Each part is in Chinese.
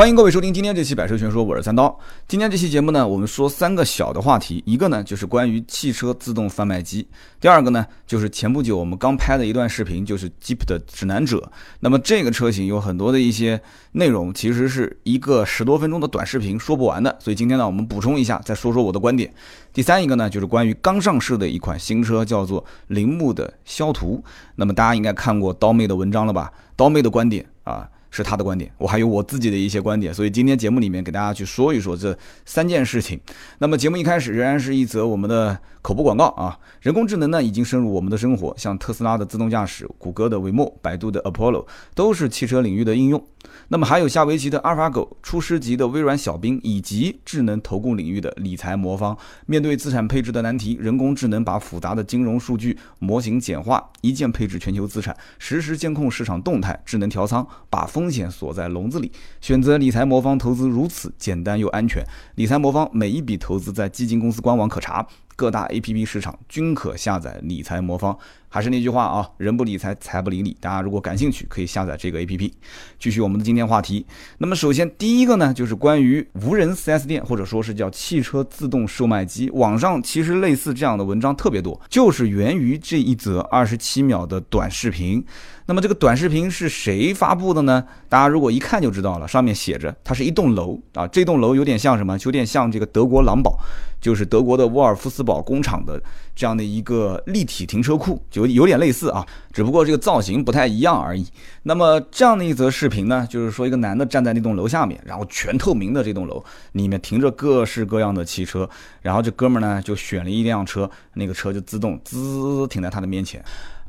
欢迎各位收听今天这期《百车全说》，我是三刀。今天这期节目呢，我们说三个小的话题，一个呢就是关于汽车自动贩卖机，第二个呢就是前不久我们刚拍的一段视频，就是 Jeep 的指南者。那么这个车型有很多的一些内容，其实是一个十多分钟的短视频说不完的，所以今天呢我们补充一下，再说说我的观点。第三一个呢就是关于刚上市的一款新车，叫做铃木的肖图。那么大家应该看过刀妹的文章了吧？刀妹的观点啊。是他的观点，我还有我自己的一些观点，所以今天节目里面给大家去说一说这三件事情。那么节目一开始仍然是一则我们的口播广告啊，人工智能呢已经深入我们的生活，像特斯拉的自动驾驶、谷歌的 Waymo、百度的 Apollo 都是汽车领域的应用。那么还有下围棋的阿尔法狗、初师级的微软小冰，以及智能投顾领域的理财魔方。面对资产配置的难题，人工智能把复杂的金融数据模型简化，一键配置全球资产，实时监控市场动态，智能调仓，把风险锁在笼子里。选择理财魔方投资如此简单又安全。理财魔方每一笔投资在基金公司官网可查，各大 APP 市场均可下载理财魔方。还是那句话啊，人不理财，财不理你。大家如果感兴趣，可以下载这个 A P P。继续我们的今天话题。那么首先第一个呢，就是关于无人 4S 店，或者说是叫汽车自动售卖机。网上其实类似这样的文章特别多，就是源于这一则二十七秒的短视频。那么这个短视频是谁发布的呢？大家如果一看就知道了，上面写着它是一栋楼啊，这栋楼有点像什么？有点像这个德国狼堡，就是德国的沃尔夫斯堡工厂的这样的一个立体停车库，就有点类似啊，只不过这个造型不太一样而已。那么这样的一则视频呢，就是说一个男的站在那栋楼下面，然后全透明的这栋楼里面停着各式各样的汽车，然后这哥们儿呢就选了一辆车，那个车就自动滋停在他的面前。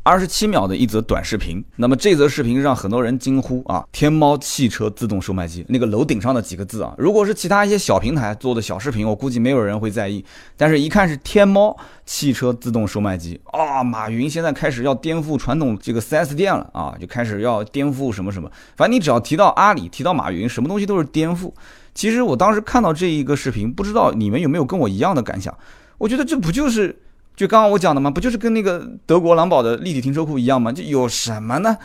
二十七秒的一则短视频，那么这则视频让很多人惊呼啊！天猫汽车自动售卖机，那个楼顶上的几个字啊，如果是其他一些小平台做的小视频，我估计没有人会在意。但是，一看是天猫汽车自动售卖机啊，马云现在开始要颠覆传统这个 4S 店了啊，就开始要颠覆什么什么。反正你只要提到阿里，提到马云，什么东西都是颠覆。其实我当时看到这一个视频，不知道你们有没有跟我一样的感想？我觉得这不就是。就刚刚我讲的嘛，不就是跟那个德国狼堡的立体停车库一样吗？就有什么呢？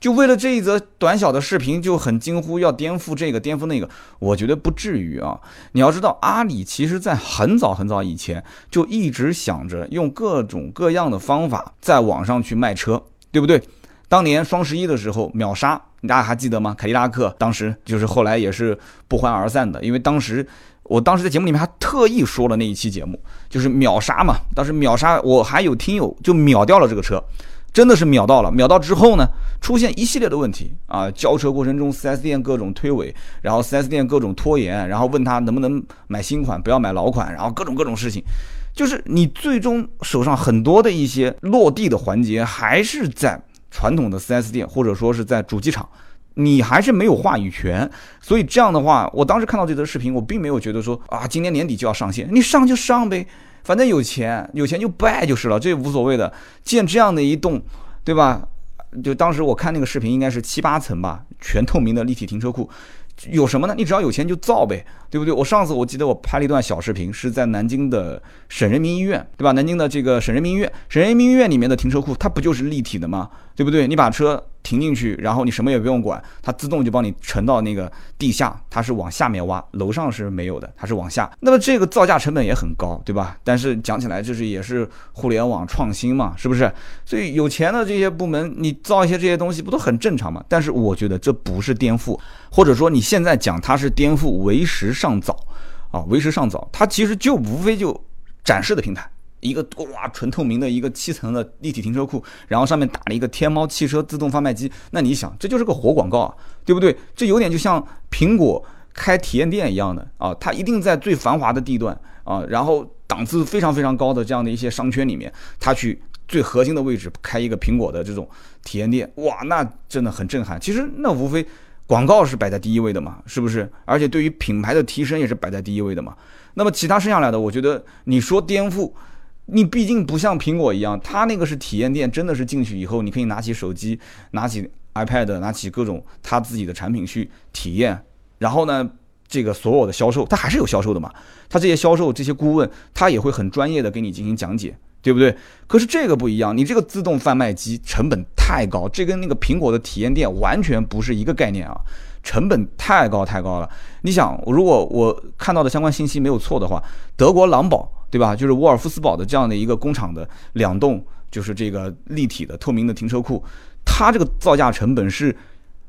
就为了这一则短小的视频就很惊呼要颠覆这个颠覆那个？我觉得不至于啊！你要知道，阿里其实在很早很早以前就一直想着用各种各样的方法在网上去卖车，对不对？当年双十一的时候秒杀，大家还记得吗？凯迪拉克当时就是后来也是不欢而散的，因为当时。我当时在节目里面还特意说了那一期节目，就是秒杀嘛。当时秒杀，我还有听友就秒掉了这个车，真的是秒到了。秒到之后呢，出现一系列的问题啊，交车过程中 4S 店各种推诿，然后 4S 店各种拖延，然后问他能不能买新款，不要买老款，然后各种各种事情，就是你最终手上很多的一些落地的环节还是在传统的 4S 店，或者说是在主机厂。你还是没有话语权，所以这样的话，我当时看到这则视频，我并没有觉得说啊，今年年底就要上线，你上就上呗，反正有钱，有钱就拜就是了，这无所谓的。建这样的一栋，对吧？就当时我看那个视频，应该是七八层吧，全透明的立体停车库。有什么呢？你只要有钱就造呗，对不对？我上次我记得我拍了一段小视频，是在南京的省人民医院，对吧？南京的这个省人民医院，省人民医院里面的停车库，它不就是立体的吗？对不对？你把车。停进去，然后你什么也不用管，它自动就帮你沉到那个地下，它是往下面挖，楼上是没有的，它是往下。那么这个造价成本也很高，对吧？但是讲起来就是也是互联网创新嘛，是不是？所以有钱的这些部门，你造一些这些东西不都很正常吗？但是我觉得这不是颠覆，或者说你现在讲它是颠覆，为时尚早啊，为时尚早。它其实就无非就展示的平台。一个哇，纯透明的一个七层的立体停车库，然后上面打了一个天猫汽车自动贩卖机。那你想，这就是个活广告啊，对不对？这有点就像苹果开体验店一样的啊，它一定在最繁华的地段啊，然后档次非常非常高的这样的一些商圈里面，它去最核心的位置开一个苹果的这种体验店。哇，那真的很震撼。其实那无非广告是摆在第一位的嘛，是不是？而且对于品牌的提升也是摆在第一位的嘛。那么其他剩下来的，我觉得你说颠覆。你毕竟不像苹果一样，它那个是体验店，真的是进去以后，你可以拿起手机、拿起 iPad、拿起各种他自己的产品去体验。然后呢，这个所有的销售，他还是有销售的嘛？他这些销售、这些顾问，他也会很专业的给你进行讲解，对不对？可是这个不一样，你这个自动贩卖机成本太高，这跟那个苹果的体验店完全不是一个概念啊！成本太高太高了。你想，如果我看到的相关信息没有错的话，德国狼堡对吧？就是沃尔夫斯堡的这样的一个工厂的两栋，就是这个立体的透明的停车库，它这个造价成本是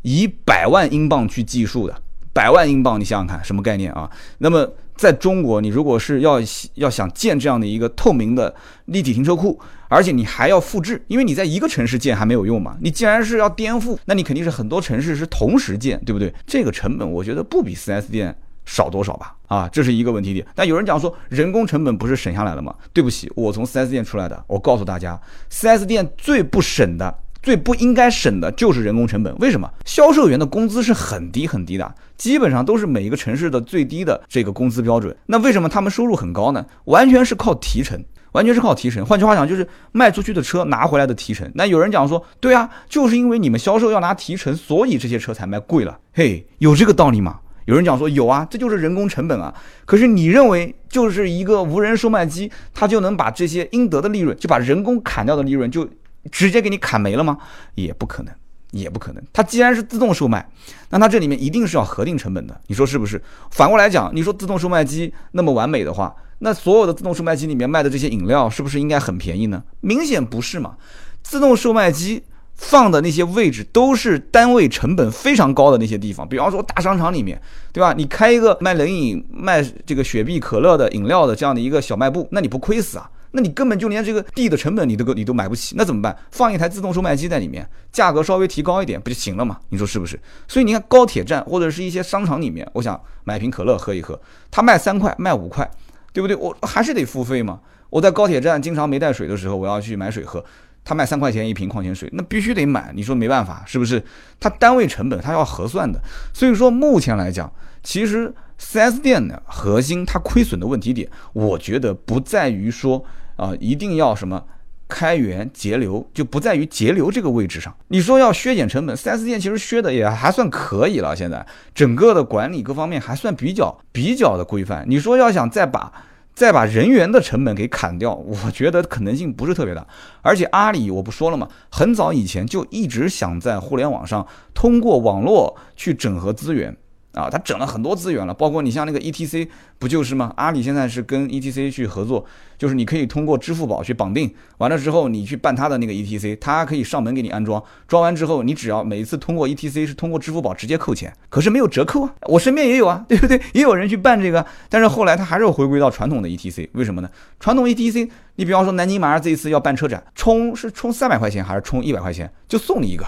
以百万英镑去计数的。百万英镑，你想想看，什么概念啊？那么在中国，你如果是要要想建这样的一个透明的立体停车库，而且你还要复制，因为你在一个城市建还没有用嘛。你既然是要颠覆，那你肯定是很多城市是同时建，对不对？这个成本我觉得不比 4S 店少多少吧？啊，这是一个问题点。但有人讲说人工成本不是省下来了吗？对不起，我从 4S 店出来的，我告诉大家，4S 店最不省的。最不应该省的就是人工成本，为什么？销售员的工资是很低很低的，基本上都是每一个城市的最低的这个工资标准。那为什么他们收入很高呢？完全是靠提成，完全是靠提成。换句话讲，就是卖出去的车拿回来的提成。那有人讲说，对啊，就是因为你们销售要拿提成，所以这些车才卖贵了。嘿，有这个道理吗？有人讲说有啊，这就是人工成本啊。可是你认为就是一个无人售卖机，它就能把这些应得的利润，就把人工砍掉的利润就？直接给你砍没了吗？也不可能，也不可能。它既然是自动售卖，那它这里面一定是要核定成本的，你说是不是？反过来讲，你说自动售卖机那么完美的话，那所有的自动售卖机里面卖的这些饮料是不是应该很便宜呢？明显不是嘛。自动售卖机放的那些位置都是单位成本非常高的那些地方，比方说大商场里面，对吧？你开一个卖冷饮、卖这个雪碧、可乐的饮料的这样的一个小卖部，那你不亏死啊？那你根本就连这个地的成本你都你都买不起，那怎么办？放一台自动售卖机在里面，价格稍微提高一点不就行了吗？你说是不是？所以你看高铁站或者是一些商场里面，我想买瓶可乐喝一喝，它卖三块卖五块，对不对？我还是得付费嘛。我在高铁站经常没带水的时候，我要去买水喝，他卖三块钱一瓶矿泉水，那必须得买。你说没办法是不是？它单位成本它要核算的。所以说目前来讲，其实 4S 店的核心它亏损的问题点，我觉得不在于说。啊，一定要什么开源节流，就不在于节流这个位置上。你说要削减成本，4S 店其实削的也还算可以了。现在整个的管理各方面还算比较比较的规范。你说要想再把再把人员的成本给砍掉，我觉得可能性不是特别大。而且阿里我不说了嘛？很早以前就一直想在互联网上通过网络去整合资源。啊，他整了很多资源了，包括你像那个 E T C，不就是吗？阿里现在是跟 E T C 去合作，就是你可以通过支付宝去绑定，完了之后你去办他的那个 E T C，他可以上门给你安装，装完之后你只要每一次通过 E T C 是通过支付宝直接扣钱，可是没有折扣啊。我身边也有啊，对不对？也有人去办这个，但是后来他还是回归到传统的 E T C，为什么呢？传统 E T C，你比方说南京马上这一次要办车展，充是充三百块钱还是充一百块钱，就送你一个，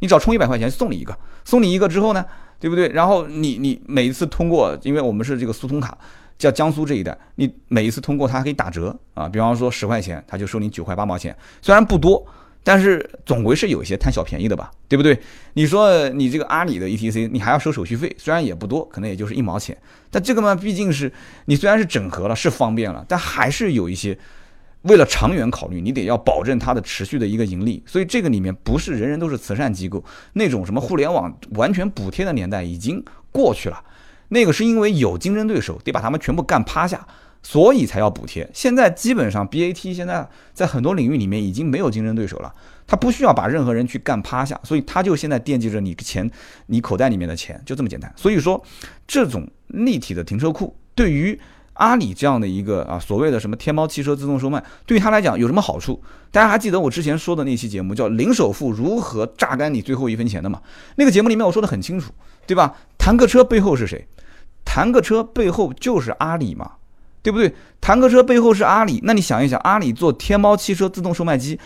你只要充一百块钱送你一个，送你一个之后呢？对不对？然后你你每一次通过，因为我们是这个苏通卡，叫江苏这一带，你每一次通过它可以打折啊。比方说十块钱，他就收你九块八毛钱，虽然不多，但是总归是有一些贪小便宜的吧，对不对？你说你这个阿里的 ETC，你还要收手续费，虽然也不多，可能也就是一毛钱，但这个嘛，毕竟是你虽然是整合了，是方便了，但还是有一些。为了长远考虑，你得要保证它的持续的一个盈利，所以这个里面不是人人都是慈善机构，那种什么互联网完全补贴的年代已经过去了。那个是因为有竞争对手，得把他们全部干趴下，所以才要补贴。现在基本上 BAT 现在在很多领域里面已经没有竞争对手了，他不需要把任何人去干趴下，所以他就现在惦记着你钱，你口袋里面的钱，就这么简单。所以说，这种立体的停车库对于。阿里这样的一个啊，所谓的什么天猫汽车自动售卖，对于他来讲有什么好处？大家还记得我之前说的那期节目叫“零首付如何榨干你最后一分钱”的吗？那个节目里面我说的很清楚，对吧？坦克车背后是谁？坦克车背后就是阿里嘛，对不对？坦克车背后是阿里，那你想一想，阿里做天猫汽车自动售卖机，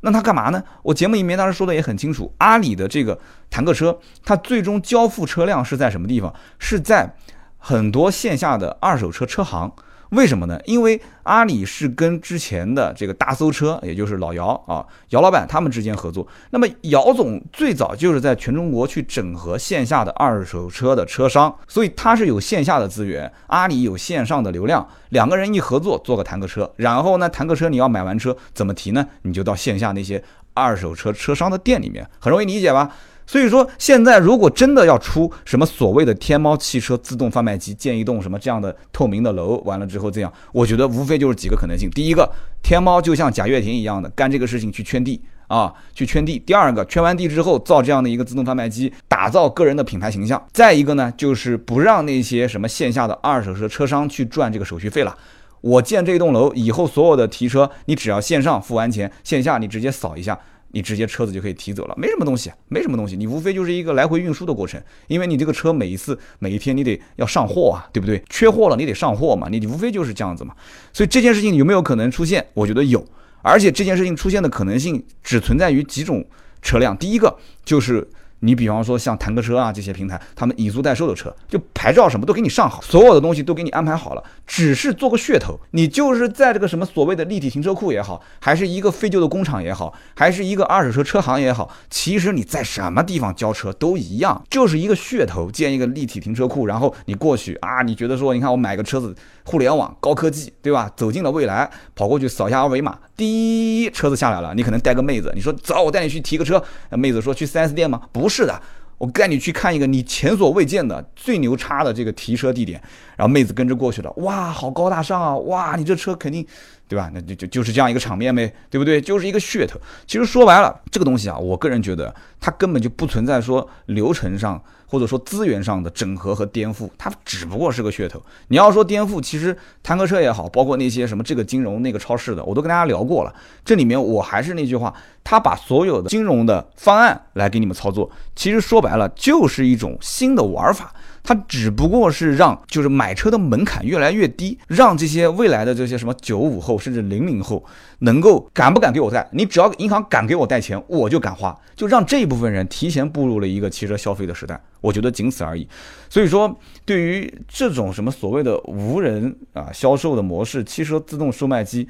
那他干嘛呢？我节目里面当时说的也很清楚，阿里的这个坦克车，它最终交付车辆是在什么地方？是在。很多线下的二手车车行，为什么呢？因为阿里是跟之前的这个大搜车，也就是老姚啊，姚老板他们之间合作。那么姚总最早就是在全中国去整合线下的二手车的车商，所以他是有线下的资源，阿里有线上的流量，两个人一合作做个坦克车，然后呢，坦克车你要买完车怎么提呢？你就到线下那些二手车车商的店里面，很容易理解吧？所以说，现在如果真的要出什么所谓的天猫汽车自动贩卖机，建一栋什么这样的透明的楼，完了之后这样，我觉得无非就是几个可能性。第一个，天猫就像贾跃亭一样的干这个事情去圈地啊，去圈地。第二个，圈完地之后造这样的一个自动贩卖机，打。造个人的品牌形象。再一个呢，就是不让那些什么线下的二手车车商去赚这个手续费了。我建这栋楼以后，所有的提车，你只要线上付完钱，线下你直接扫一下。你直接车子就可以提走了，没什么东西，没什么东西，你无非就是一个来回运输的过程，因为你这个车每一次每一天你得要上货啊，对不对？缺货了你得上货嘛，你无非就是这样子嘛。所以这件事情有没有可能出现？我觉得有，而且这件事情出现的可能性只存在于几种车辆，第一个就是。你比方说像坦克车啊这些平台，他们以租代售的车，就牌照什么都给你上好，所有的东西都给你安排好了，只是做个噱头。你就是在这个什么所谓的立体停车库也好，还是一个废旧的工厂也好，还是一个二手车车行也好，其实你在什么地方交车都一样，就是一个噱头，建一个立体停车库，然后你过去啊，你觉得说，你看我买个车子，互联网高科技，对吧？走进了未来，跑过去扫一下二维码，滴，车子下来了，你可能带个妹子，你说走，我带你去提个车，妹子说去 4S 店吗？不。不是的，我带你去看一个你前所未见的最牛叉的这个提车地点，然后妹子跟着过去了，哇，好高大上啊，哇，你这车肯定，对吧？那就就就是这样一个场面呗，对不对？就是一个噱头。其实说白了，这个东西啊，我个人觉得它根本就不存在说流程上。或者说资源上的整合和颠覆，它只不过是个噱头。你要说颠覆，其实坦克车也好，包括那些什么这个金融那个超市的，我都跟大家聊过了。这里面我还是那句话，他把所有的金融的方案来给你们操作，其实说白了就是一种新的玩法。它只不过是让就是买车的门槛越来越低，让这些未来的这些什么九五后甚至零零后能够敢不敢给我贷？你只要银行敢给我贷钱，我就敢花，就让这一部分人提前步入了一个汽车消费的时代。我觉得仅此而已。所以说，对于这种什么所谓的无人啊销售的模式，汽车自动售卖机。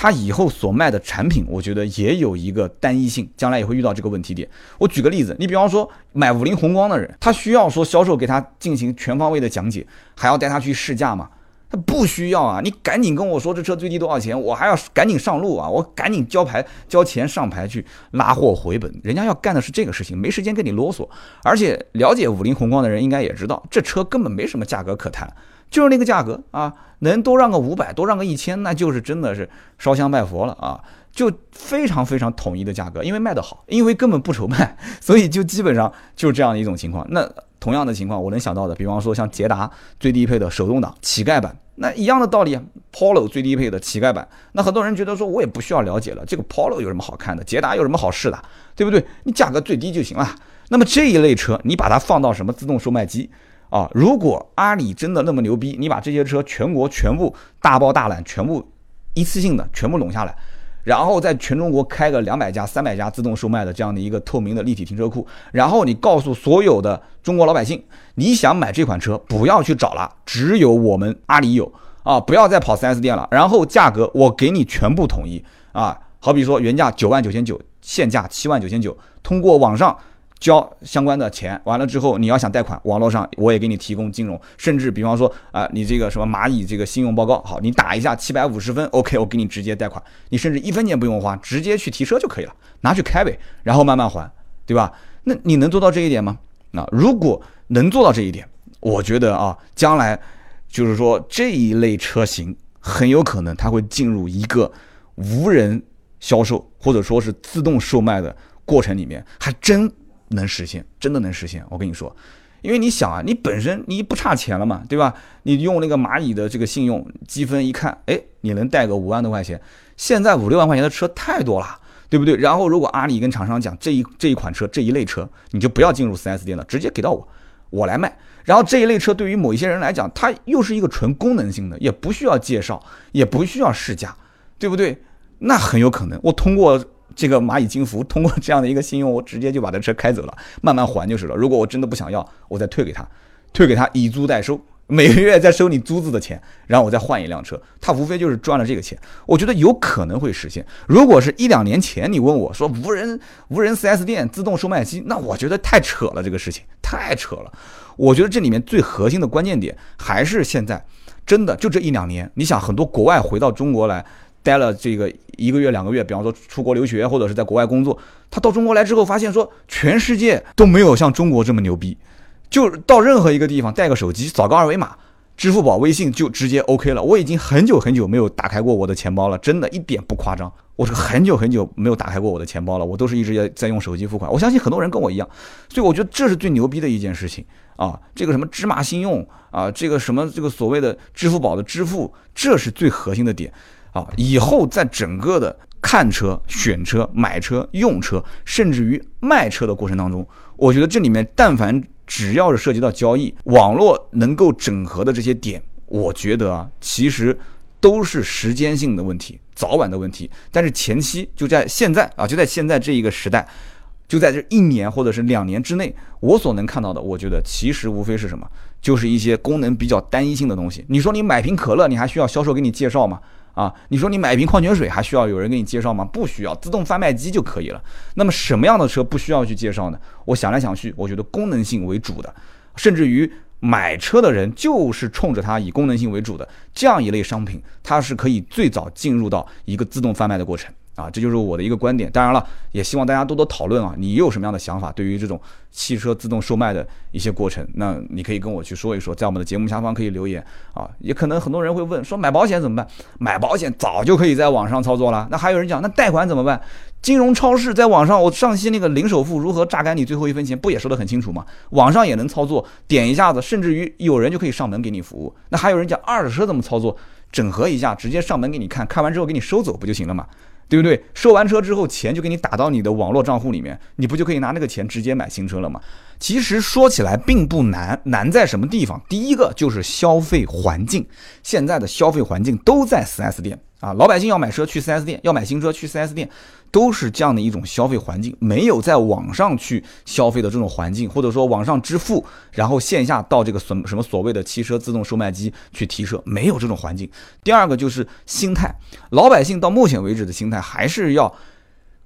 它以后所卖的产品，我觉得也有一个单一性，将来也会遇到这个问题点。我举个例子，你比方说买五菱宏光的人，他需要说销售给他进行全方位的讲解，还要带他去试驾吗？他不需要啊，你赶紧跟我说这车最低多少钱，我还要赶紧上路啊，我赶紧交牌交钱上牌去拉货回本，人家要干的是这个事情，没时间跟你啰嗦。而且了解五菱宏光的人应该也知道，这车根本没什么价格可谈。就是那个价格啊，能多让个五百，多让个一千，那就是真的是烧香拜佛了啊！就非常非常统一的价格，因为卖得好，因为根本不愁卖，所以就基本上就是这样的一种情况。那同样的情况，我能想到的，比方说像捷达最低配的手动挡乞丐版，那一样的道理啊，Polo 最低配的乞丐版，那很多人觉得说我也不需要了解了，这个 Polo 有什么好看的，捷达有什么好试的，对不对？你价格最低就行了。那么这一类车，你把它放到什么自动售卖机？啊，如果阿里真的那么牛逼，你把这些车全国全部大包大揽，全部一次性的全部拢下来，然后在全中国开个两百家、三百家自动售卖的这样的一个透明的立体停车库，然后你告诉所有的中国老百姓，你想买这款车，不要去找了，只有我们阿里有啊，不要再跑 4S 店了，然后价格我给你全部统一啊，好比说原价九万九千九，现价七万九千九，通过网上。交相关的钱完了之后，你要想贷款，网络上我也给你提供金融，甚至比方说啊，你这个什么蚂蚁这个信用报告，好，你打一下七百五十分，OK，我给你直接贷款，你甚至一分钱不用花，直接去提车就可以了，拿去开呗，然后慢慢还，对吧？那你能做到这一点吗？那如果能做到这一点，我觉得啊，将来就是说这一类车型很有可能它会进入一个无人销售或者说是自动售卖的过程里面，还真。能实现，真的能实现。我跟你说，因为你想啊，你本身你不差钱了嘛，对吧？你用那个蚂蚁的这个信用积分一看，哎，你能贷个五万多块钱。现在五六万块钱的车太多了，对不对？然后如果阿里跟厂商讲这一这一款车这一类车，你就不要进入 4S 店了，直接给到我，我来卖。然后这一类车对于某一些人来讲，它又是一个纯功能性的，也不需要介绍，也不需要试驾，对不对？那很有可能我通过。这个蚂蚁金服通过这样的一个信用，我直接就把这车开走了，慢慢还就是了。如果我真的不想要，我再退给他，退给他以租代收，每个月再收你租子的钱，然后我再换一辆车，他无非就是赚了这个钱。我觉得有可能会实现。如果是一两年前你问我说无人无人 4S 店自动售卖机，那我觉得太扯了，这个事情太扯了。我觉得这里面最核心的关键点还是现在，真的就这一两年，你想很多国外回到中国来。待了这个一个月两个月，比方说出国留学或者是在国外工作，他到中国来之后发现说，全世界都没有像中国这么牛逼，就到任何一个地方带个手机扫个二维码，支付宝、微信就直接 OK 了。我已经很久很久没有打开过我的钱包了，真的一点不夸张。我是很久很久没有打开过我的钱包了，我都是一直在在用手机付款。我相信很多人跟我一样，所以我觉得这是最牛逼的一件事情啊！这个什么芝麻信用啊，这个什么这个所谓的支付宝的支付，这是最核心的点啊！以后在整个的看车、选车、买车、用车，甚至于卖车的过程当中，我觉得这里面但凡只要是涉及到交易，网络能够整合的这些点，我觉得啊，其实都是时间性的问题，早晚的问题。但是前期就在现在啊，就在现在这一个时代，就在这一年或者是两年之内，我所能看到的，我觉得其实无非是什么，就是一些功能比较单一性的东西。你说你买瓶可乐，你还需要销售给你介绍吗？啊，你说你买一瓶矿泉水还需要有人给你介绍吗？不需要，自动贩卖机就可以了。那么什么样的车不需要去介绍呢？我想来想去，我觉得功能性为主的，甚至于买车的人就是冲着它以功能性为主的这样一类商品，它是可以最早进入到一个自动贩卖的过程。啊，这就是我的一个观点。当然了，也希望大家多多讨论啊。你有什么样的想法？对于这种汽车自动售卖的一些过程，那你可以跟我去说一说，在我们的节目下方可以留言啊。也可能很多人会问，说买保险怎么办？买保险早就可以在网上操作了。那还有人讲，那贷款怎么办？金融超市在网上，我上期那个零首付如何榨干你最后一分钱，不也说得很清楚吗？网上也能操作，点一下子，甚至于有人就可以上门给你服务。那还有人讲二手车怎么操作？整合一下，直接上门给你看看完之后给你收走不就行了吗？对不对？收完车之后，钱就给你打到你的网络账户里面，你不就可以拿那个钱直接买新车了吗？其实说起来并不难，难在什么地方？第一个就是消费环境，现在的消费环境都在 4S 店啊，老百姓要买车去 4S 店，要买新车去 4S 店。都是这样的一种消费环境，没有在网上去消费的这种环境，或者说网上支付，然后线下到这个什什么所谓的汽车自动售卖机去提车，没有这种环境。第二个就是心态，老百姓到目前为止的心态还是要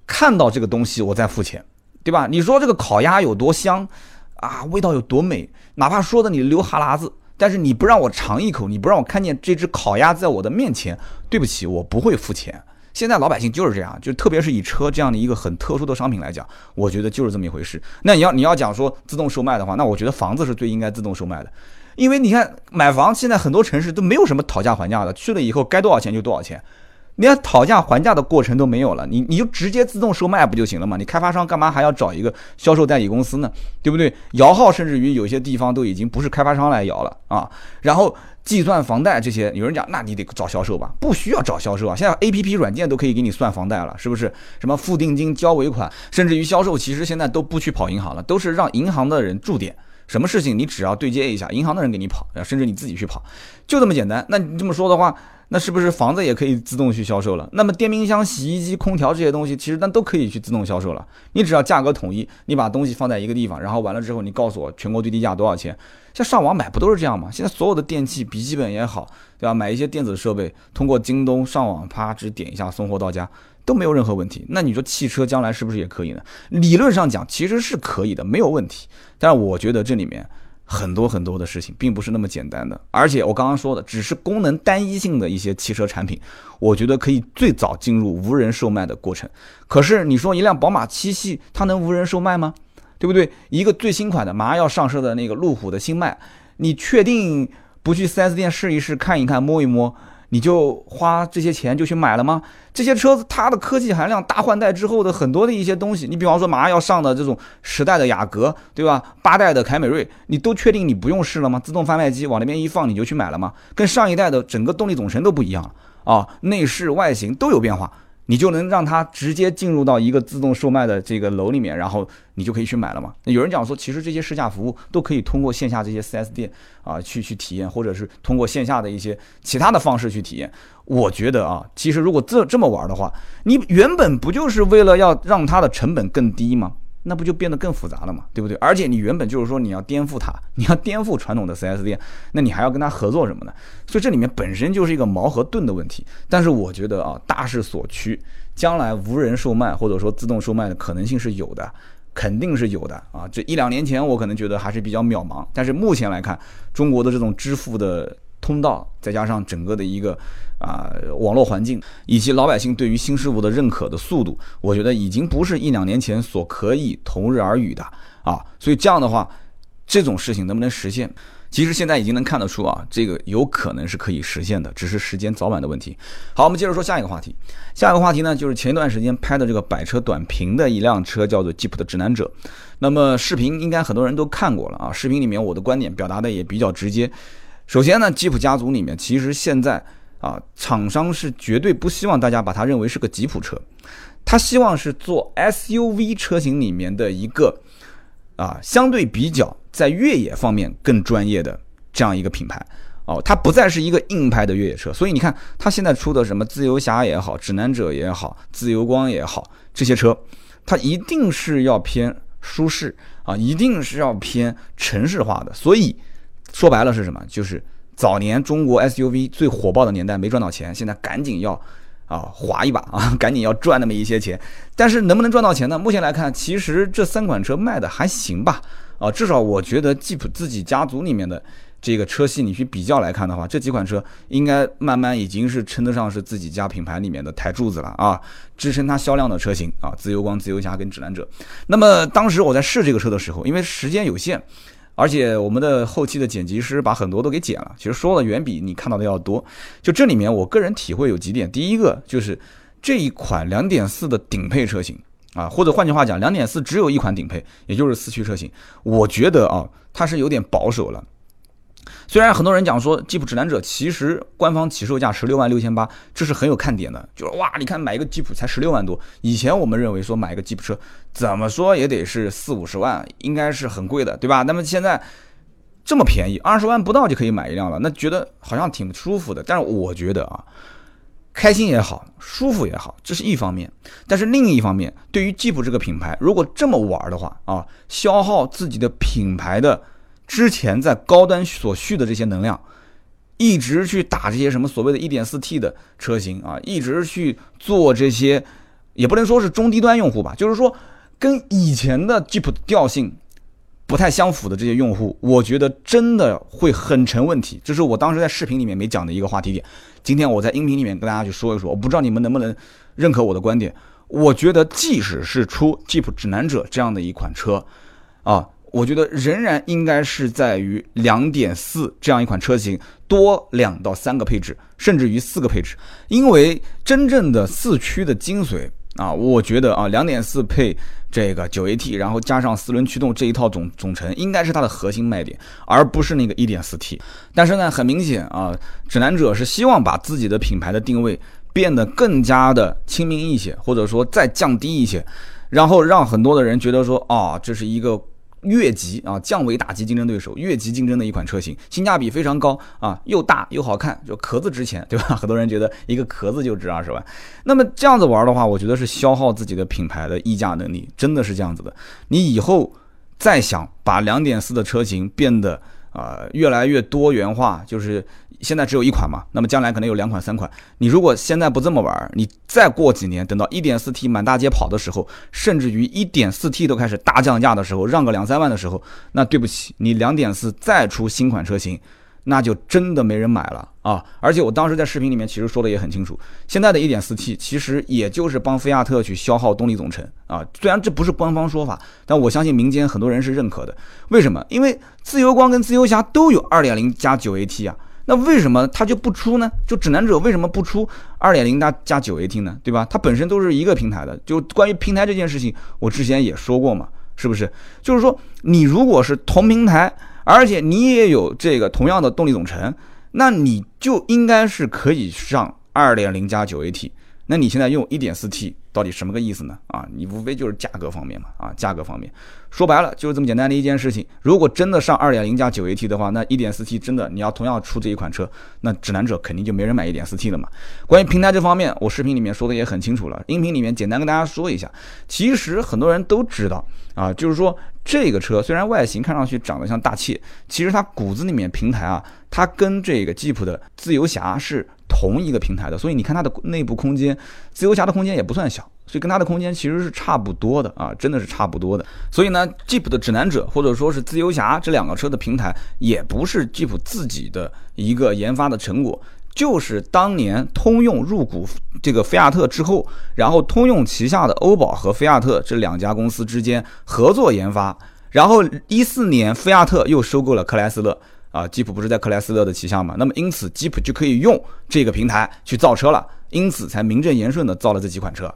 看到这个东西我再付钱，对吧？你说这个烤鸭有多香啊，味道有多美，哪怕说的你流哈喇子，但是你不让我尝一口，你不让我看见这只烤鸭在我的面前，对不起，我不会付钱。现在老百姓就是这样，就特别是以车这样的一个很特殊的商品来讲，我觉得就是这么一回事。那你要你要讲说自动售卖的话，那我觉得房子是最应该自动售卖的，因为你看买房现在很多城市都没有什么讨价还价的，去了以后该多少钱就多少钱，连讨价还价的过程都没有了，你你就直接自动售卖不就行了吗？你开发商干嘛还要找一个销售代理公司呢？对不对？摇号甚至于有些地方都已经不是开发商来摇了啊，然后。计算房贷这些，有人讲，那你得找销售吧？不需要找销售啊，现在 A P P 软件都可以给你算房贷了，是不是？什么付定金、交尾款，甚至于销售，其实现在都不去跑银行了，都是让银行的人驻点。什么事情你只要对接一下，银行的人给你跑，甚至你自己去跑，就这么简单。那你这么说的话。那是不是房子也可以自动去销售了？那么电冰箱、洗衣机、空调这些东西，其实那都可以去自动销售了。你只要价格统一，你把东西放在一个地方，然后完了之后，你告诉我全国最低价多少钱？像上网买不都是这样吗？现在所有的电器、笔记本也好，对吧？买一些电子设备，通过京东上网，啪，只点一下送货到家，都没有任何问题。那你说汽车将来是不是也可以呢？理论上讲，其实是可以的，没有问题。但是我觉得这里面。很多很多的事情并不是那么简单的，而且我刚刚说的只是功能单一性的一些汽车产品，我觉得可以最早进入无人售卖的过程。可是你说一辆宝马七系它能无人售卖吗？对不对？一个最新款的马上要上市的那个路虎的新迈，你确定不去 4S 店试一试、看一看、摸一摸？你就花这些钱就去买了吗？这些车子它的科技含量大换代之后的很多的一些东西，你比方说马上要上的这种十代的雅阁，对吧？八代的凯美瑞，你都确定你不用试了吗？自动贩卖机往那边一放你就去买了吗？跟上一代的整个动力总成都不一样了啊，内饰外形都有变化。你就能让它直接进入到一个自动售卖的这个楼里面，然后你就可以去买了嘛。有人讲说，其实这些试驾服务都可以通过线下这些 4S 店啊去去体验，或者是通过线下的一些其他的方式去体验。我觉得啊，其实如果这这么玩的话，你原本不就是为了要让它的成本更低吗？那不就变得更复杂了嘛，对不对？而且你原本就是说你要颠覆它，你要颠覆传统的 4S 店，那你还要跟他合作什么呢？所以这里面本身就是一个矛和盾的问题。但是我觉得啊，大势所趋，将来无人售卖或者说自动售卖的可能性是有的，肯定是有的啊。这一两年前我可能觉得还是比较渺茫，但是目前来看，中国的这种支付的。通道再加上整个的一个啊网络环境，以及老百姓对于新事物的认可的速度，我觉得已经不是一两年前所可以同日而语的啊。所以这样的话，这种事情能不能实现？其实现在已经能看得出啊，这个有可能是可以实现的，只是时间早晚的问题。好，我们接着说下一个话题。下一个话题呢，就是前一段时间拍的这个百车短评的一辆车，叫做吉普的指南者。那么视频应该很多人都看过了啊，视频里面我的观点表达的也比较直接。首先呢，吉普家族里面其实现在啊，厂商是绝对不希望大家把它认为是个吉普车。他希望是做 SUV 车型里面的一个啊，相对比较在越野方面更专业的这样一个品牌哦，它不再是一个硬派的越野车。所以你看，它现在出的什么自由侠也好，指南者也好，自由光也好，这些车，它一定是要偏舒适啊，一定是要偏城市化的。所以说白了是什么？就是早年中国 SUV 最火爆的年代没赚到钱，现在赶紧要。啊，划一把啊，赶紧要赚那么一些钱，但是能不能赚到钱呢？目前来看，其实这三款车卖的还行吧。啊，至少我觉得吉普自己家族里面的这个车系，你去比较来看的话，这几款车应该慢慢已经是称得上是自己家品牌里面的台柱子了啊，支撑它销量的车型啊，自由光、自由侠跟指南者。那么当时我在试这个车的时候，因为时间有限。而且我们的后期的剪辑师把很多都给剪了，其实说的远比你看到的要多。就这里面，我个人体会有几点：第一个就是这一款2.4的顶配车型啊，或者换句话讲，，2.4只有一款顶配，也就是四驱车型，我觉得啊，它是有点保守了。虽然很多人讲说吉普指南者其实官方起售价十六万六千八，这是很有看点的，就是哇，你看买一个吉普才十六万多。以前我们认为说买一个吉普车怎么说也得是四五十万，应该是很贵的，对吧？那么现在这么便宜，二十万不到就可以买一辆了，那觉得好像挺舒服的。但是我觉得啊，开心也好，舒服也好，这是一方面。但是另一方面，对于吉普这个品牌，如果这么玩的话啊，消耗自己的品牌的。之前在高端所需的这些能量，一直去打这些什么所谓的一点四 T 的车型啊，一直去做这些，也不能说是中低端用户吧，就是说跟以前的 Jeep 调性不太相符的这些用户，我觉得真的会很成问题。这是我当时在视频里面没讲的一个话题点。今天我在音频里面跟大家去说一说，我不知道你们能不能认可我的观点。我觉得即使是出 Jeep 指南者这样的一款车，啊。我觉得仍然应该是在于两点四这样一款车型多两到三个配置，甚至于四个配置，因为真正的四驱的精髓啊，我觉得啊，两点四配这个九 AT，然后加上四轮驱动这一套总总成，应该是它的核心卖点，而不是那个一点四 T。但是呢，很明显啊，指南者是希望把自己的品牌的定位变得更加的亲民一些，或者说再降低一些，然后让很多的人觉得说啊，这是一个。越级啊，降维打击竞争对手，越级竞争的一款车型，性价比非常高啊，又大又好看，就壳子值钱，对吧？很多人觉得一个壳子就值二十万，那么这样子玩的话，我觉得是消耗自己的品牌的溢价能力，真的是这样子的。你以后再想把两点四的车型变得啊越来越多元化，就是。现在只有一款嘛，那么将来可能有两款、三款。你如果现在不这么玩，你再过几年，等到 1.4T 满大街跑的时候，甚至于 1.4T 都开始大降价的时候，让个两三万的时候，那对不起，你2.4再出新款车型，那就真的没人买了啊！而且我当时在视频里面其实说的也很清楚，现在的一点四 T 其实也就是帮菲亚特去消耗动力总成啊。虽然这不是官方说法，但我相信民间很多人是认可的。为什么？因为自由光跟自由侠都有2.0加 9AT 啊。那为什么它就不出呢？就指南者为什么不出二点零加加九 AT 呢？对吧？它本身都是一个平台的。就关于平台这件事情，我之前也说过嘛，是不是？就是说，你如果是同平台，而且你也有这个同样的动力总成，那你就应该是可以上二点零加九 AT。那你现在用一点四 T。到底什么个意思呢？啊，你无非就是价格方面嘛，啊，价格方面，说白了就是这么简单的一件事情。如果真的上二点零加九 AT 的话，那一点四 T 真的你要同样出这一款车，那指南者肯定就没人买一点四 T 了嘛。关于平台这方面，我视频里面说的也很清楚了，音频里面简单跟大家说一下。其实很多人都知道啊，就是说这个车虽然外形看上去长得像大切，其实它骨子里面平台啊，它跟这个吉普的自由侠是。同一个平台的，所以你看它的内部空间，自由侠的空间也不算小，这跟它的空间其实是差不多的啊，真的是差不多的。所以呢，Jeep 的指南者或者说是自由侠这两个车的平台，也不是 Jeep 自己的一个研发的成果，就是当年通用入股这个菲亚特之后，然后通用旗下的欧宝和菲亚特这两家公司之间合作研发，然后一四年菲亚特又收购了克莱斯勒。啊，吉普不是在克莱斯勒的旗下嘛？那么因此吉普就可以用这个平台去造车了，因此才名正言顺的造了这几款车。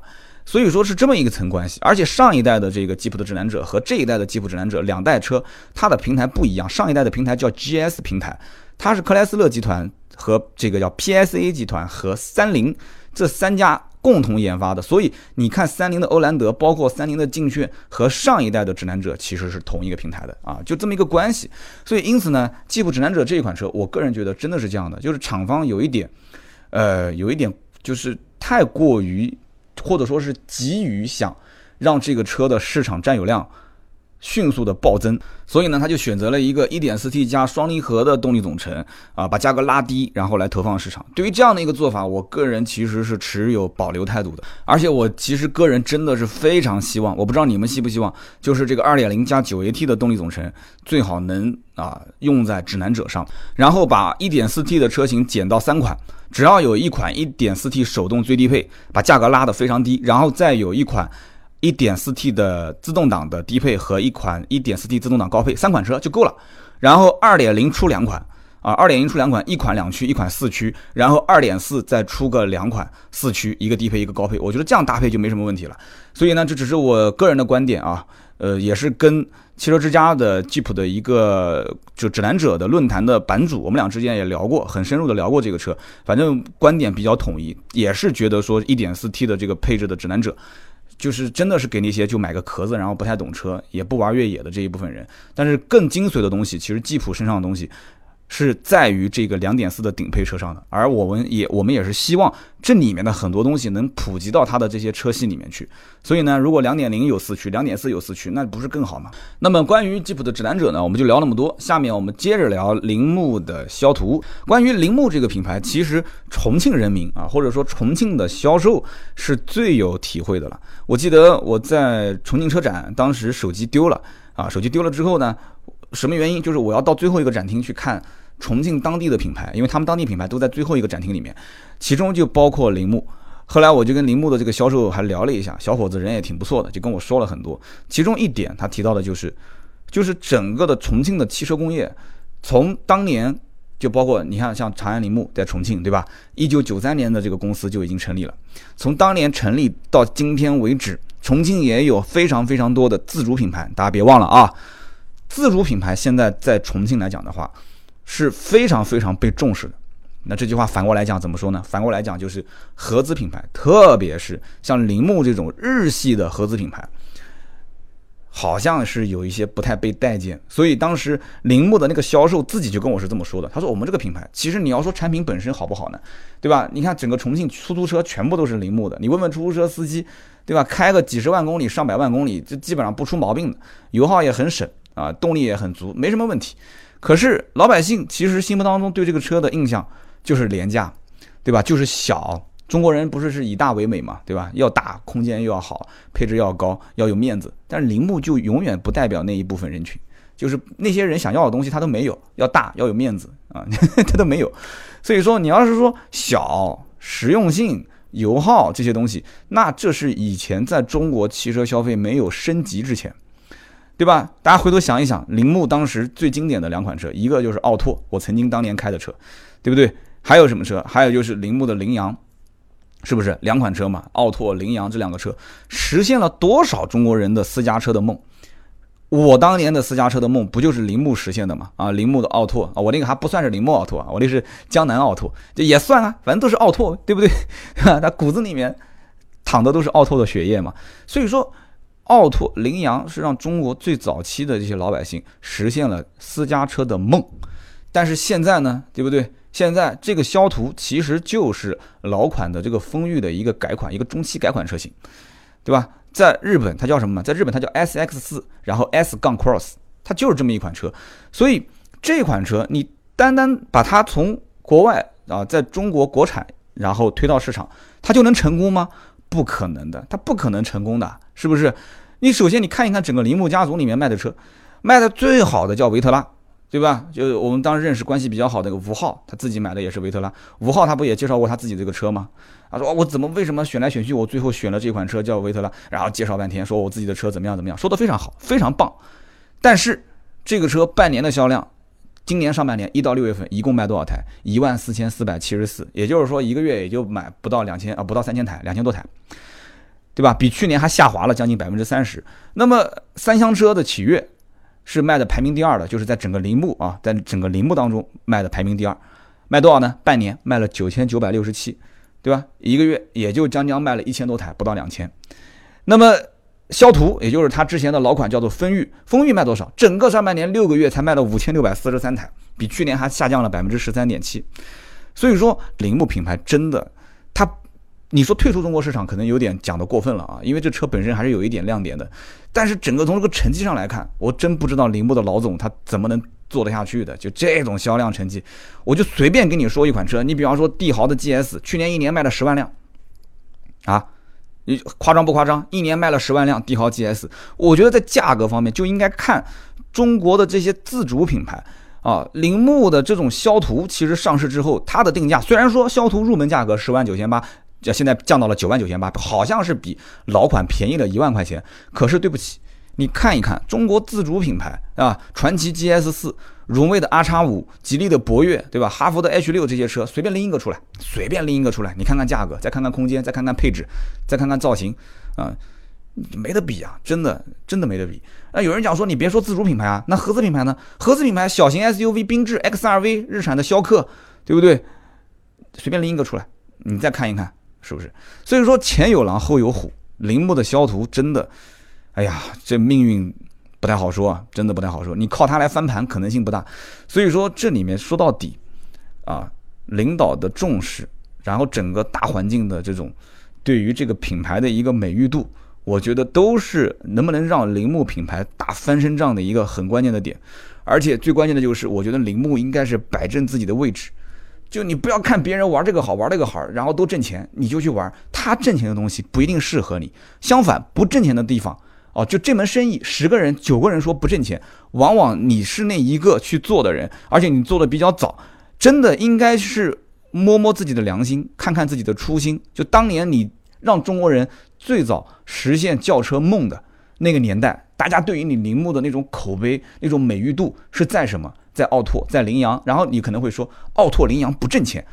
所以说是这么一个层关系。而且上一代的这个吉普的指南者和这一代的吉普指南者两代车，它的平台不一样。上一代的平台叫 GS 平台，它是克莱斯勒集团和这个叫 PSA 集团和三菱这三家。共同研发的，所以你看，三菱的欧蓝德，包括三菱的劲炫和上一代的指南者，其实是同一个平台的啊，就这么一个关系。所以因此呢，吉普指南者这一款车，我个人觉得真的是这样的，就是厂方有一点，呃，有一点就是太过于，或者说是急于想让这个车的市场占有量。迅速的暴增，所以呢，他就选择了一个 1.4T 加双离合的动力总成啊，把价格拉低，然后来投放市场。对于这样的一个做法，我个人其实是持有保留态度的。而且我其实个人真的是非常希望，我不知道你们希不希望，就是这个2.0加 9AT 的动力总成最好能啊用在指南者上，然后把 1.4T 的车型减到三款，只要有一款 1.4T 手动最低配，把价格拉得非常低，然后再有一款。一点四 T 的自动挡的低配和一款一点四 T 自动挡高配三款车就够了，然后二点零出两款啊，二点零出两款，一款两驱，一款四驱，然后二点四再出个两款四驱，一个低配一个高配，我觉得这样搭配就没什么问题了。所以呢，这只是我个人的观点啊，呃，也是跟汽车之家的吉普的一个就指南者的论坛的版主，我们俩之间也聊过，很深入的聊过这个车，反正观点比较统一，也是觉得说一点四 T 的这个配置的指南者。就是真的是给那些就买个壳子，然后不太懂车，也不玩越野的这一部分人。但是更精髓的东西，其实吉普身上的东西。是在于这个两点四的顶配车上的，而我们也我们也是希望这里面的很多东西能普及到它的这些车系里面去。所以呢，如果两点零有四驱，两点四有四驱，那不是更好吗？那么关于吉普的指南者呢，我们就聊那么多。下面我们接着聊铃木的肖图。关于铃木这个品牌，其实重庆人民啊，或者说重庆的销售是最有体会的了。我记得我在重庆车展，当时手机丢了啊，手机丢了之后呢。什么原因？就是我要到最后一个展厅去看重庆当地的品牌，因为他们当地品牌都在最后一个展厅里面，其中就包括铃木。后来我就跟铃木的这个销售还聊了一下，小伙子人也挺不错的，就跟我说了很多。其中一点他提到的就是，就是整个的重庆的汽车工业，从当年就包括你看像长安铃木在重庆，对吧？一九九三年的这个公司就已经成立了，从当年成立到今天为止，重庆也有非常非常多的自主品牌，大家别忘了啊。自主品牌现在在重庆来讲的话，是非常非常被重视的。那这句话反过来讲怎么说呢？反过来讲就是合资品牌，特别是像铃木这种日系的合资品牌，好像是有一些不太被待见。所以当时铃木的那个销售自己就跟我是这么说的：“他说我们这个品牌，其实你要说产品本身好不好呢？对吧？你看整个重庆出租车全部都是铃木的，你问问出租车司机，对吧？开个几十万公里、上百万公里，这基本上不出毛病的，油耗也很省。”啊，动力也很足，没什么问题。可是老百姓其实心目当中对这个车的印象就是廉价，对吧？就是小。中国人不是是以大为美嘛，对吧？要大，空间又要好，配置要高，要有面子。但是铃木就永远不代表那一部分人群，就是那些人想要的东西他都没有，要大，要有面子啊，他都没有。所以说，你要是说小、实用性、油耗这些东西，那这是以前在中国汽车消费没有升级之前。对吧？大家回头想一想，铃木当时最经典的两款车，一个就是奥拓，我曾经当年开的车，对不对？还有什么车？还有就是铃木的羚羊，是不是两款车嘛？奥拓、羚羊这两个车，实现了多少中国人的私家车的梦？我当年的私家车的梦，不就是铃木实现的吗？啊，铃木的奥拓啊，我那个还不算是铃木奥拓啊，我那是江南奥拓，这也算啊，反正都是奥拓，对不对？他骨子里面淌的都是奥拓的血液嘛，所以说。奥拓、羚羊是让中国最早期的这些老百姓实现了私家车的梦，但是现在呢，对不对？现在这个肖图其实就是老款的这个风裕的一个改款，一个中期改款车型，对吧？在日本它叫什么？在日本它叫 S X 四，然后 S 杠 Cross，它就是这么一款车。所以这款车你单单把它从国外啊，在中国国产然后推到市场，它就能成功吗？不可能的，它不可能成功的，是不是？你首先你看一看整个铃木家族里面卖的车，卖的最好的叫维特拉，对吧？就我们当时认识关系比较好的那个吴昊，他自己买的也是维特拉。吴昊他不也介绍过他自己这个车吗？他说我怎么为什么选来选去，我最后选了这款车叫维特拉，然后介绍半天，说我自己的车怎么样怎么样，说的非常好，非常棒。但是这个车半年的销量，今年上半年一到六月份一共卖多少台？一万四千四百七十四，也就是说一个月也就买不到两千啊，不到三千台，两千多台，对吧？比去年还下滑了将近百分之三十。那么三厢车的启悦是卖的排名第二的，就是在整个铃木啊，在整个铃木当中卖的排名第二，卖多少呢？半年卖了九千九百六十七，对吧？一个月也就将将卖了一千多台，不到两千。那么肖途，也就是它之前的老款，叫做风裕。风裕卖多少？整个上半年六个月才卖了五千六百四十三台，比去年还下降了百分之十三点七。所以说，铃木品牌真的，它，你说退出中国市场可能有点讲的过分了啊，因为这车本身还是有一点亮点的。但是整个从这个成绩上来看，我真不知道铃木的老总他怎么能做得下去的。就这种销量成绩，我就随便跟你说一款车，你比方说帝豪的 GS，去年一年卖了十万辆，啊。你夸张不夸张？一年卖了十万辆帝豪 GS，我觉得在价格方面就应该看中国的这些自主品牌啊，铃木的这种肖途，其实上市之后，它的定价虽然说肖途入门价格十万九千八，现在降到了九万九千八，好像是比老款便宜了一万块钱，可是对不起。你看一看中国自主品牌啊，传祺 GS 四、荣威的 R 叉五、吉利的博越，对吧？哈弗的 H 六这些车，随便拎一个出来，随便拎一个出来，你看看价格，再看看空间，再看看配置，再看看造型，啊，没得比啊，真的真的没得比。那有人讲说，你别说自主品牌啊，那合资品牌呢？合资品牌小型 SUV 缤智、XRV、日产的逍客，对不对？随便拎一个出来，你再看一看，是不是？所以说前有狼后有虎，铃木的肖途真的。哎呀，这命运不太好说啊，真的不太好说。你靠它来翻盘可能性不大，所以说这里面说到底，啊，领导的重视，然后整个大环境的这种对于这个品牌的一个美誉度，我觉得都是能不能让铃木品牌打翻身仗的一个很关键的点。而且最关键的就是，我觉得铃木应该是摆正自己的位置，就你不要看别人玩这个好玩那个好，然后都挣钱，你就去玩，他挣钱的东西不一定适合你。相反，不挣钱的地方。哦，就这门生意，十个人九个人说不挣钱，往往你是那一个去做的人，而且你做的比较早，真的应该是摸摸自己的良心，看看自己的初心。就当年你让中国人最早实现轿车梦的那个年代，大家对于你铃木的那种口碑、那种美誉度是在什么？在奥拓，在羚羊。然后你可能会说，奥拓、羚羊不挣钱，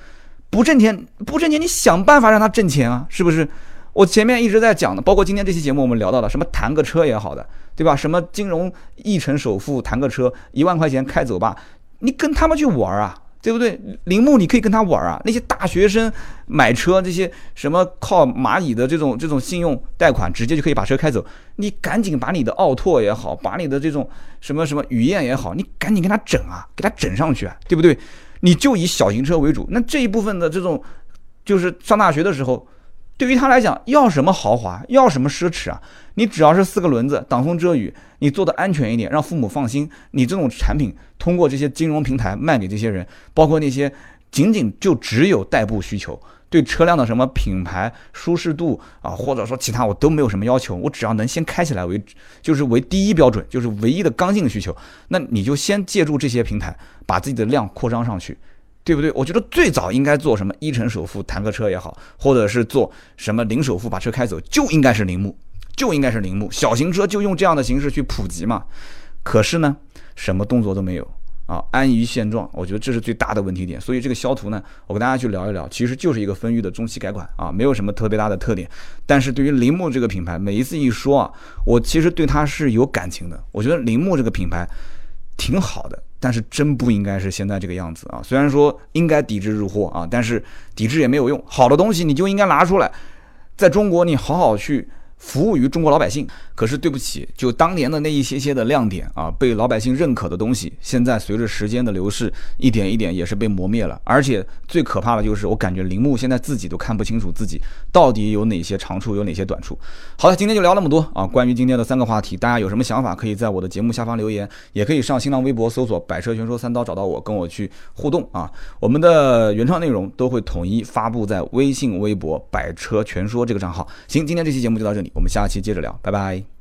不挣钱，不挣钱，你想办法让它挣钱啊，是不是？我前面一直在讲的，包括今天这期节目我们聊到的，什么谈个车也好的，对吧？什么金融一成首付谈个车，一万块钱开走吧，你跟他们去玩啊，对不对？铃木你可以跟他玩啊，那些大学生买车，这些什么靠蚂蚁的这种这种信用贷款，直接就可以把车开走，你赶紧把你的奥拓也好，把你的这种什么什么雨燕也好，你赶紧跟他整啊，给他整上去啊，对不对？你就以小型车为主，那这一部分的这种，就是上大学的时候。对于他来讲，要什么豪华，要什么奢侈啊？你只要是四个轮子，挡风遮雨，你做的安全一点，让父母放心。你这种产品通过这些金融平台卖给这些人，包括那些仅仅就只有代步需求，对车辆的什么品牌舒适度啊，或者说其他我都没有什么要求，我只要能先开起来为，就是为第一标准，就是唯一的刚性需求。那你就先借助这些平台，把自己的量扩张上去。对不对？我觉得最早应该做什么一成首付谈个车也好，或者是做什么零首付把车开走，就应该是铃木，就应该是铃木小型车就用这样的形式去普及嘛。可是呢，什么动作都没有啊，安于现状。我觉得这是最大的问题点。所以这个肖途呢，我跟大家去聊一聊，其实就是一个风裕的中期改款啊，没有什么特别大的特点。但是对于铃木这个品牌，每一次一说啊，我其实对它是有感情的。我觉得铃木这个品牌挺好的。但是真不应该是现在这个样子啊！虽然说应该抵制日货啊，但是抵制也没有用。好的东西你就应该拿出来，在中国你好好去。服务于中国老百姓，可是对不起，就当年的那一些些的亮点啊，被老百姓认可的东西，现在随着时间的流逝，一点一点也是被磨灭了。而且最可怕的就是，我感觉铃木现在自己都看不清楚自己到底有哪些长处，有哪些短处。好了，今天就聊那么多啊！关于今天的三个话题，大家有什么想法，可以在我的节目下方留言，也可以上新浪微博搜索“百车全说三刀”找到我，跟我去互动啊！我们的原创内容都会统一发布在微信、微博“百车全说”这个账号。行，今天这期节目就到这里。我们下期接着聊，拜拜。